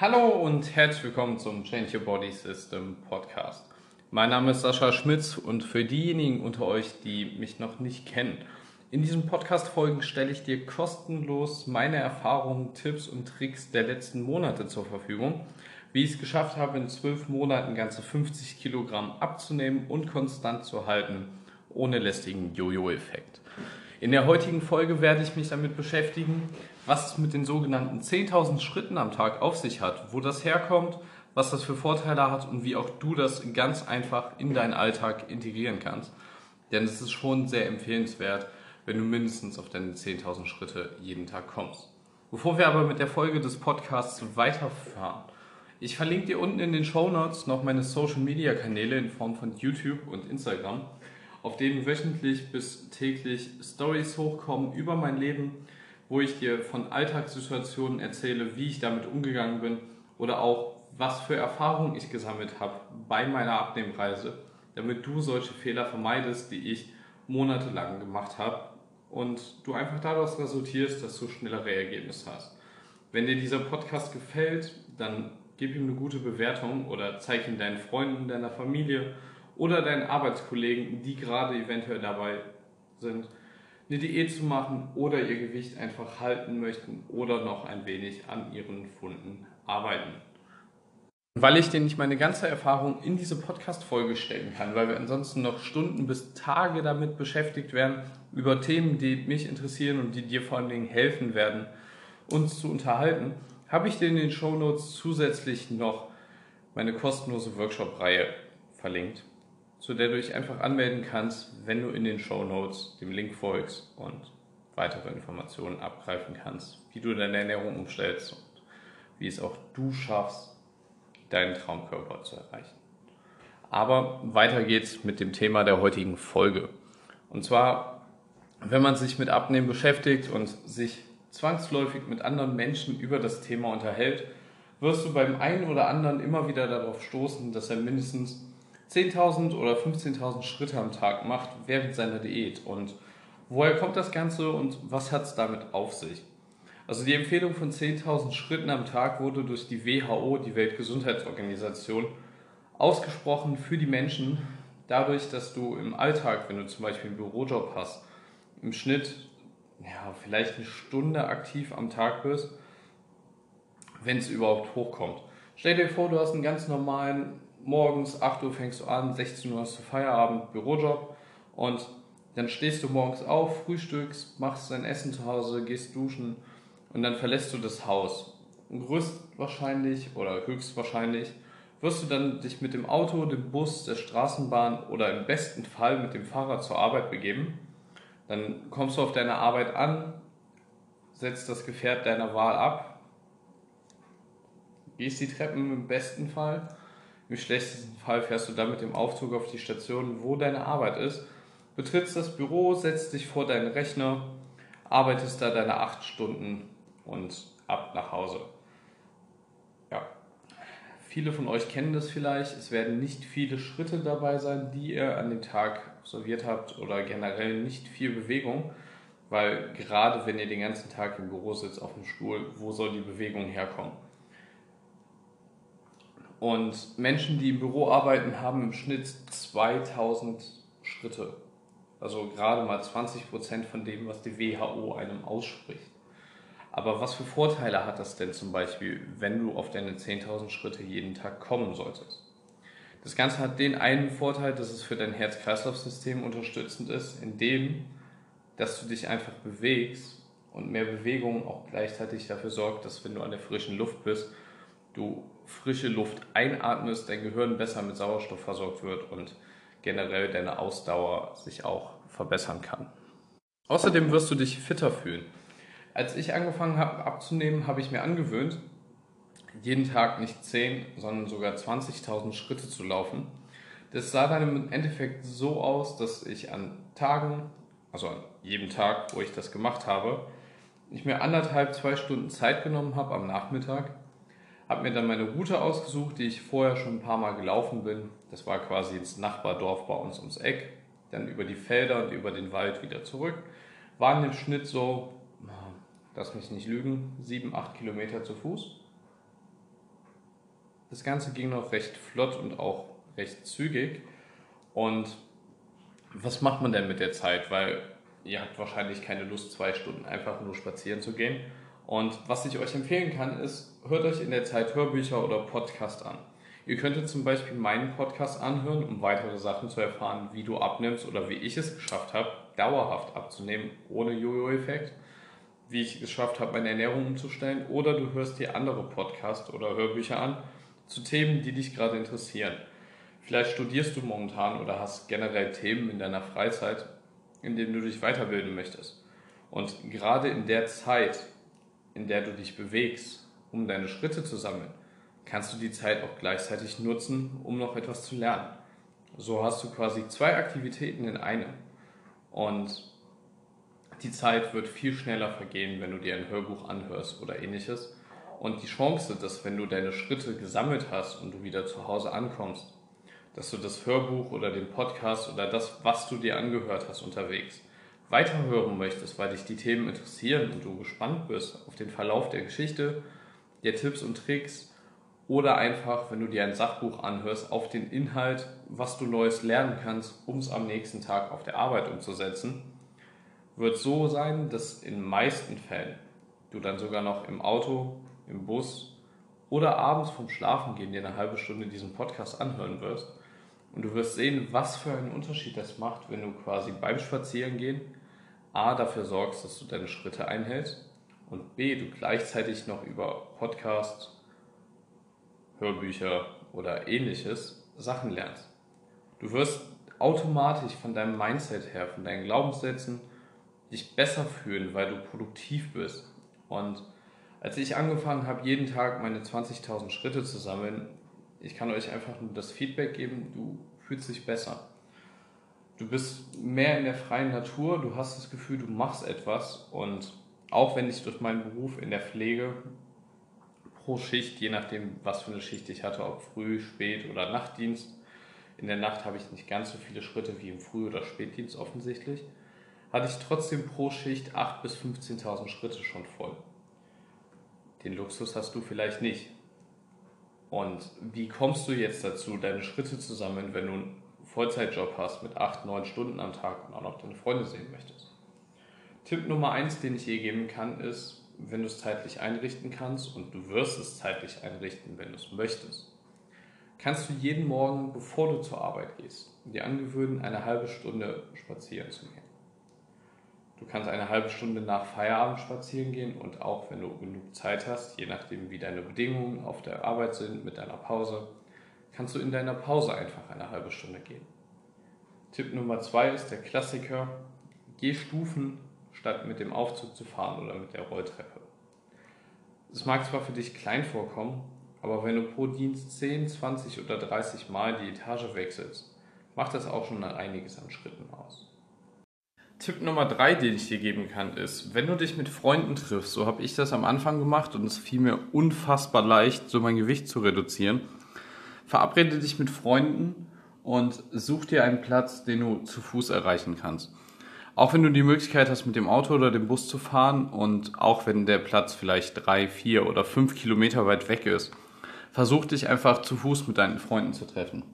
Hallo und herzlich willkommen zum Change Your Body System Podcast. Mein Name ist Sascha Schmitz und für diejenigen unter euch, die mich noch nicht kennen, in diesen Podcast-Folgen stelle ich dir kostenlos meine Erfahrungen, Tipps und Tricks der letzten Monate zur Verfügung, wie ich es geschafft habe, in zwölf Monaten ganze 50 Kilogramm abzunehmen und konstant zu halten, ohne lästigen Jojo-Effekt. In der heutigen Folge werde ich mich damit beschäftigen, was es mit den sogenannten 10.000 Schritten am Tag auf sich hat, wo das herkommt, was das für Vorteile hat und wie auch du das ganz einfach in deinen Alltag integrieren kannst. Denn es ist schon sehr empfehlenswert, wenn du mindestens auf deine 10.000 Schritte jeden Tag kommst. Bevor wir aber mit der Folge des Podcasts weiterfahren, ich verlinke dir unten in den Show Notes noch meine Social Media Kanäle in Form von YouTube und Instagram, auf denen wöchentlich bis täglich Stories hochkommen über mein Leben, wo ich dir von Alltagssituationen erzähle, wie ich damit umgegangen bin oder auch was für Erfahrungen ich gesammelt habe bei meiner Abnehmreise, damit du solche Fehler vermeidest, die ich monatelang gemacht habe und du einfach daraus resultierst, dass du schnellere Ergebnisse hast. Wenn dir dieser Podcast gefällt, dann gib ihm eine gute Bewertung oder zeig ihn deinen Freunden, deiner Familie oder deinen Arbeitskollegen, die gerade eventuell dabei sind, eine Diät zu machen oder ihr Gewicht einfach halten möchten oder noch ein wenig an ihren Funden arbeiten. Weil ich dir nicht meine ganze Erfahrung in diese Podcast-Folge stecken kann, weil wir ansonsten noch Stunden bis Tage damit beschäftigt werden, über Themen, die mich interessieren und die dir vor allen Dingen helfen werden, uns zu unterhalten, habe ich dir in den Show Notes zusätzlich noch meine kostenlose Workshop-Reihe verlinkt zu der du dich einfach anmelden kannst, wenn du in den Show Notes dem Link folgst und weitere Informationen abgreifen kannst, wie du deine Ernährung umstellst und wie es auch du schaffst, deinen Traumkörper zu erreichen. Aber weiter geht's mit dem Thema der heutigen Folge. Und zwar, wenn man sich mit Abnehmen beschäftigt und sich zwangsläufig mit anderen Menschen über das Thema unterhält, wirst du beim einen oder anderen immer wieder darauf stoßen, dass er mindestens 10.000 oder 15.000 Schritte am Tag macht während seiner Diät. Und woher kommt das Ganze und was hat es damit auf sich? Also die Empfehlung von 10.000 Schritten am Tag wurde durch die WHO, die Weltgesundheitsorganisation, ausgesprochen für die Menschen, dadurch, dass du im Alltag, wenn du zum Beispiel einen Bürojob hast, im Schnitt ja, vielleicht eine Stunde aktiv am Tag bist, wenn es überhaupt hochkommt. Stell dir vor, du hast einen ganz normalen morgens 8 Uhr fängst du an, 16 Uhr hast du Feierabend, Bürojob und dann stehst du morgens auf, frühstückst, machst dein Essen zu Hause, gehst duschen und dann verlässt du das Haus. Größtwahrscheinlich oder höchstwahrscheinlich wirst du dann dich mit dem Auto, dem Bus, der Straßenbahn oder im besten Fall mit dem Fahrrad zur Arbeit begeben. Dann kommst du auf deine Arbeit an, setzt das Gefährt deiner Wahl ab, gehst die Treppen im besten Fall im schlechtesten Fall fährst du dann mit dem Aufzug auf die Station, wo deine Arbeit ist, betrittst das Büro, setzt dich vor deinen Rechner, arbeitest da deine acht Stunden und ab nach Hause. Ja, viele von euch kennen das vielleicht. Es werden nicht viele Schritte dabei sein, die ihr an dem Tag absolviert habt oder generell nicht viel Bewegung, weil gerade wenn ihr den ganzen Tag im Büro sitzt auf dem Stuhl, wo soll die Bewegung herkommen? Und Menschen, die im Büro arbeiten, haben im Schnitt 2000 Schritte. Also gerade mal 20 Prozent von dem, was die WHO einem ausspricht. Aber was für Vorteile hat das denn zum Beispiel, wenn du auf deine 10.000 Schritte jeden Tag kommen solltest? Das Ganze hat den einen Vorteil, dass es für dein Herz-Kreislauf-System unterstützend ist, indem, dass du dich einfach bewegst und mehr Bewegung auch gleichzeitig dafür sorgt, dass wenn du an der frischen Luft bist, du frische Luft einatmest, dein Gehirn besser mit Sauerstoff versorgt wird und generell deine Ausdauer sich auch verbessern kann. Außerdem wirst du dich fitter fühlen. Als ich angefangen habe abzunehmen, habe ich mir angewöhnt, jeden Tag nicht 10, sondern sogar 20.000 Schritte zu laufen. Das sah dann im Endeffekt so aus, dass ich an Tagen, also an jedem Tag, wo ich das gemacht habe, ich mir anderthalb, zwei Stunden Zeit genommen habe am Nachmittag habe mir dann meine Route ausgesucht, die ich vorher schon ein paar Mal gelaufen bin. Das war quasi ins Nachbardorf bei uns ums Eck, dann über die Felder und über den Wald wieder zurück. Waren im Schnitt so, lass mich nicht lügen, sieben, acht Kilometer zu Fuß. Das Ganze ging noch recht flott und auch recht zügig. Und was macht man denn mit der Zeit? Weil ihr habt wahrscheinlich keine Lust, zwei Stunden einfach nur spazieren zu gehen. Und was ich euch empfehlen kann, ist, hört euch in der Zeit Hörbücher oder Podcast an. Ihr könntet zum Beispiel meinen Podcast anhören, um weitere Sachen zu erfahren, wie du abnimmst oder wie ich es geschafft habe, dauerhaft abzunehmen, ohne Jojo-Effekt. Wie ich es geschafft habe, meine Ernährung umzustellen. Oder du hörst dir andere Podcasts oder Hörbücher an zu Themen, die dich gerade interessieren. Vielleicht studierst du momentan oder hast generell Themen in deiner Freizeit, in denen du dich weiterbilden möchtest. Und gerade in der Zeit, in der du dich bewegst, um deine Schritte zu sammeln, kannst du die Zeit auch gleichzeitig nutzen, um noch etwas zu lernen. So hast du quasi zwei Aktivitäten in einem. Und die Zeit wird viel schneller vergehen, wenn du dir ein Hörbuch anhörst oder ähnliches. Und die Chance, dass wenn du deine Schritte gesammelt hast und du wieder zu Hause ankommst, dass du das Hörbuch oder den Podcast oder das, was du dir angehört hast unterwegs, weiterhören möchtest, weil dich die Themen interessieren und du gespannt bist auf den Verlauf der Geschichte, der Tipps und Tricks oder einfach, wenn du dir ein Sachbuch anhörst, auf den Inhalt, was du Neues lernen kannst, um es am nächsten Tag auf der Arbeit umzusetzen, wird so sein, dass in meisten Fällen du dann sogar noch im Auto, im Bus oder abends vom Schlafengehen dir eine halbe Stunde diesen Podcast anhören wirst. Und du wirst sehen, was für einen Unterschied das macht, wenn du quasi beim Spazierengehen A dafür sorgst, dass du deine Schritte einhältst und B du gleichzeitig noch über Podcast, Hörbücher oder ähnliches Sachen lernst. Du wirst automatisch von deinem Mindset her, von deinen Glaubenssätzen dich besser fühlen, weil du produktiv bist. Und als ich angefangen habe, jeden Tag meine 20.000 Schritte zu sammeln, ich kann euch einfach nur das Feedback geben, du fühlst dich besser. Du bist mehr in der freien Natur, du hast das Gefühl, du machst etwas und auch wenn ich durch meinen Beruf in der Pflege pro Schicht, je nachdem, was für eine Schicht ich hatte, ob Früh, Spät oder Nachtdienst, in der Nacht habe ich nicht ganz so viele Schritte wie im Früh- oder Spätdienst offensichtlich, hatte ich trotzdem pro Schicht 8.000 bis 15.000 Schritte schon voll. Den Luxus hast du vielleicht nicht. Und wie kommst du jetzt dazu, deine Schritte zu sammeln, wenn du einen Vollzeitjob hast mit 8, 9 Stunden am Tag und auch noch deine Freunde sehen möchtest? Tipp Nummer 1, den ich dir geben kann, ist, wenn du es zeitlich einrichten kannst und du wirst es zeitlich einrichten, wenn du es möchtest, kannst du jeden Morgen, bevor du zur Arbeit gehst, dir angewöhnen, eine halbe Stunde spazieren zu gehen. Du kannst eine halbe Stunde nach Feierabend spazieren gehen und auch wenn du genug Zeit hast, je nachdem wie deine Bedingungen auf der Arbeit sind mit deiner Pause, kannst du in deiner Pause einfach eine halbe Stunde gehen. Tipp Nummer zwei ist der Klassiker, geh Stufen, statt mit dem Aufzug zu fahren oder mit der Rolltreppe. Es mag zwar für dich klein vorkommen, aber wenn du pro Dienst 10, 20 oder 30 Mal die Etage wechselst, macht das auch schon einiges an Schritten aus. Tipp Nummer drei, den ich dir geben kann, ist, wenn du dich mit Freunden triffst, so habe ich das am Anfang gemacht und es fiel mir unfassbar leicht, so mein Gewicht zu reduzieren. Verabrede dich mit Freunden und such dir einen Platz, den du zu Fuß erreichen kannst. Auch wenn du die Möglichkeit hast, mit dem Auto oder dem Bus zu fahren und auch wenn der Platz vielleicht drei, vier oder fünf Kilometer weit weg ist, versuch dich einfach zu Fuß mit deinen Freunden zu treffen.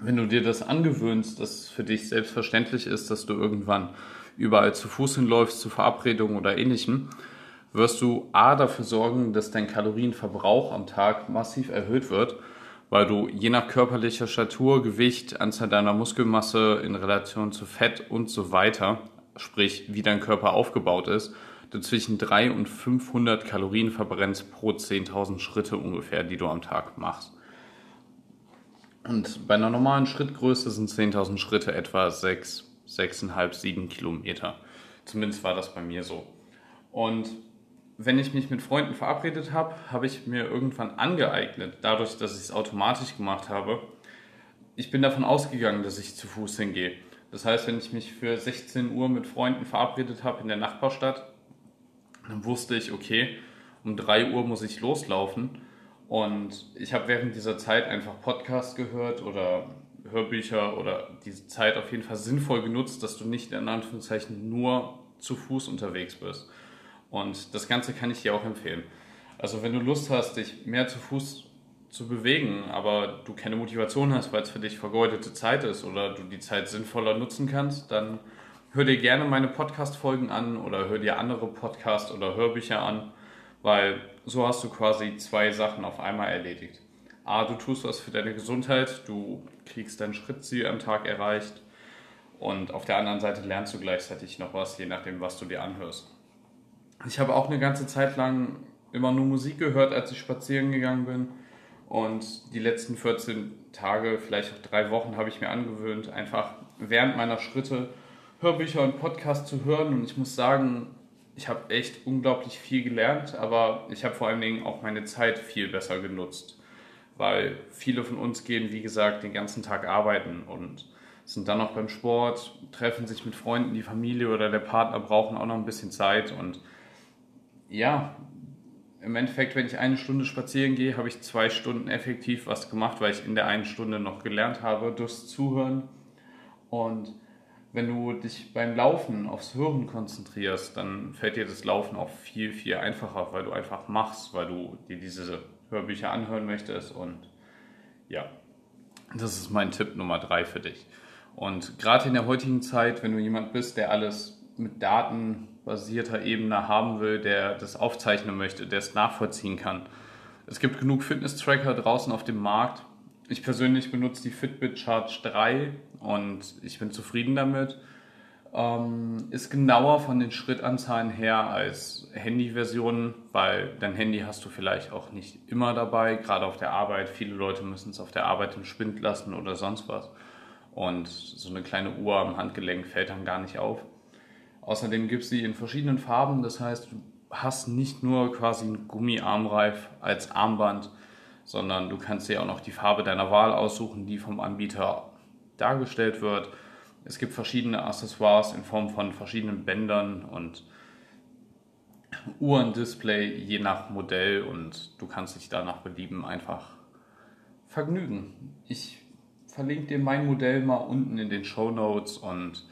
Wenn du dir das angewöhnst, dass es für dich selbstverständlich ist, dass du irgendwann überall zu Fuß hinläufst, zu Verabredungen oder ähnlichem, wirst du A dafür sorgen, dass dein Kalorienverbrauch am Tag massiv erhöht wird, weil du je nach körperlicher Statur, Gewicht, Anzahl deiner Muskelmasse in Relation zu Fett und so weiter, sprich wie dein Körper aufgebaut ist, du zwischen 3 und 500 Kalorien verbrennst pro 10.000 Schritte ungefähr, die du am Tag machst. Und bei einer normalen Schrittgröße sind 10.000 Schritte etwa 6, 6,5, 7 Kilometer. Zumindest war das bei mir so. Und wenn ich mich mit Freunden verabredet habe, habe ich mir irgendwann angeeignet, dadurch, dass ich es automatisch gemacht habe. Ich bin davon ausgegangen, dass ich zu Fuß hingehe. Das heißt, wenn ich mich für 16 Uhr mit Freunden verabredet habe in der Nachbarstadt, dann wusste ich, okay, um 3 Uhr muss ich loslaufen und ich habe während dieser Zeit einfach Podcasts gehört oder Hörbücher oder diese Zeit auf jeden Fall sinnvoll genutzt, dass du nicht in Anführungszeichen nur zu Fuß unterwegs bist. Und das Ganze kann ich dir auch empfehlen. Also wenn du Lust hast, dich mehr zu Fuß zu bewegen, aber du keine Motivation hast, weil es für dich vergeudete Zeit ist oder du die Zeit sinnvoller nutzen kannst, dann hör dir gerne meine Podcast-Folgen an oder hör dir andere Podcasts oder Hörbücher an, weil so hast du quasi zwei Sachen auf einmal erledigt. A, du tust was für deine Gesundheit, du kriegst dein Schrittziel am Tag erreicht und auf der anderen Seite lernst du gleichzeitig noch was, je nachdem, was du dir anhörst. Ich habe auch eine ganze Zeit lang immer nur Musik gehört, als ich spazieren gegangen bin. Und die letzten 14 Tage, vielleicht auch drei Wochen, habe ich mir angewöhnt, einfach während meiner Schritte Hörbücher und Podcasts zu hören. Und ich muss sagen, ich habe echt unglaublich viel gelernt, aber ich habe vor allen Dingen auch meine Zeit viel besser genutzt. Weil viele von uns gehen, wie gesagt, den ganzen Tag arbeiten und sind dann noch beim Sport, treffen sich mit Freunden, die Familie oder der Partner brauchen auch noch ein bisschen Zeit. Und ja, im Endeffekt, wenn ich eine Stunde spazieren gehe, habe ich zwei Stunden effektiv was gemacht, weil ich in der einen Stunde noch gelernt habe durchs Zuhören. Und wenn du dich beim Laufen aufs Hören konzentrierst, dann fällt dir das Laufen auch viel, viel einfacher, weil du einfach machst, weil du dir diese Hörbücher anhören möchtest. Und ja, das ist mein Tipp Nummer drei für dich. Und gerade in der heutigen Zeit, wenn du jemand bist, der alles mit datenbasierter Ebene haben will, der das aufzeichnen möchte, der es nachvollziehen kann. Es gibt genug Fitness-Tracker draußen auf dem Markt. Ich persönlich benutze die Fitbit Charge 3 und ich bin zufrieden damit. Ähm, ist genauer von den Schrittanzahlen her als Handy-Versionen, weil dein Handy hast du vielleicht auch nicht immer dabei, gerade auf der Arbeit. Viele Leute müssen es auf der Arbeit im Spind lassen oder sonst was. Und so eine kleine Uhr am Handgelenk fällt dann gar nicht auf. Außerdem gibt es sie in verschiedenen Farben, das heißt, du hast nicht nur quasi einen Gummiarmreif als Armband, sondern du kannst dir auch noch die Farbe deiner Wahl aussuchen, die vom Anbieter dargestellt wird. Es gibt verschiedene Accessoires in Form von verschiedenen Bändern und Uhrendisplay je nach Modell und du kannst dich danach belieben einfach vergnügen. Ich verlinke dir mein Modell mal unten in den Show Notes und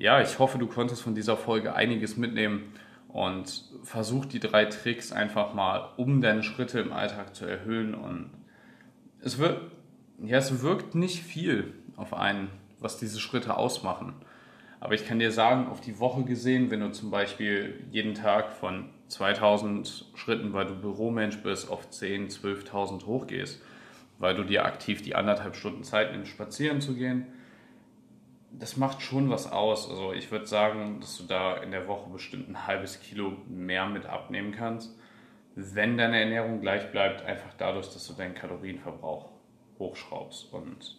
ja, ich hoffe, du konntest von dieser Folge einiges mitnehmen und versuch die drei Tricks einfach mal, um deine Schritte im Alltag zu erhöhen. Und es wird, ja, es wirkt nicht viel auf einen, was diese Schritte ausmachen. Aber ich kann dir sagen, auf die Woche gesehen, wenn du zum Beispiel jeden Tag von 2000 Schritten, weil du Büromensch bist, auf 10.000, 12.000 hochgehst, weil du dir aktiv die anderthalb Stunden Zeit nimmst, spazieren zu gehen, das macht schon was aus. Also ich würde sagen, dass du da in der Woche bestimmt ein halbes Kilo mehr mit abnehmen kannst, wenn deine Ernährung gleich bleibt, einfach dadurch, dass du deinen Kalorienverbrauch hochschraubst. Und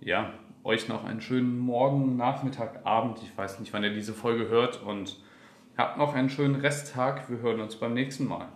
ja, euch noch einen schönen Morgen, Nachmittag, Abend. Ich weiß nicht, wann ihr diese Folge hört und habt noch einen schönen Resttag. Wir hören uns beim nächsten Mal.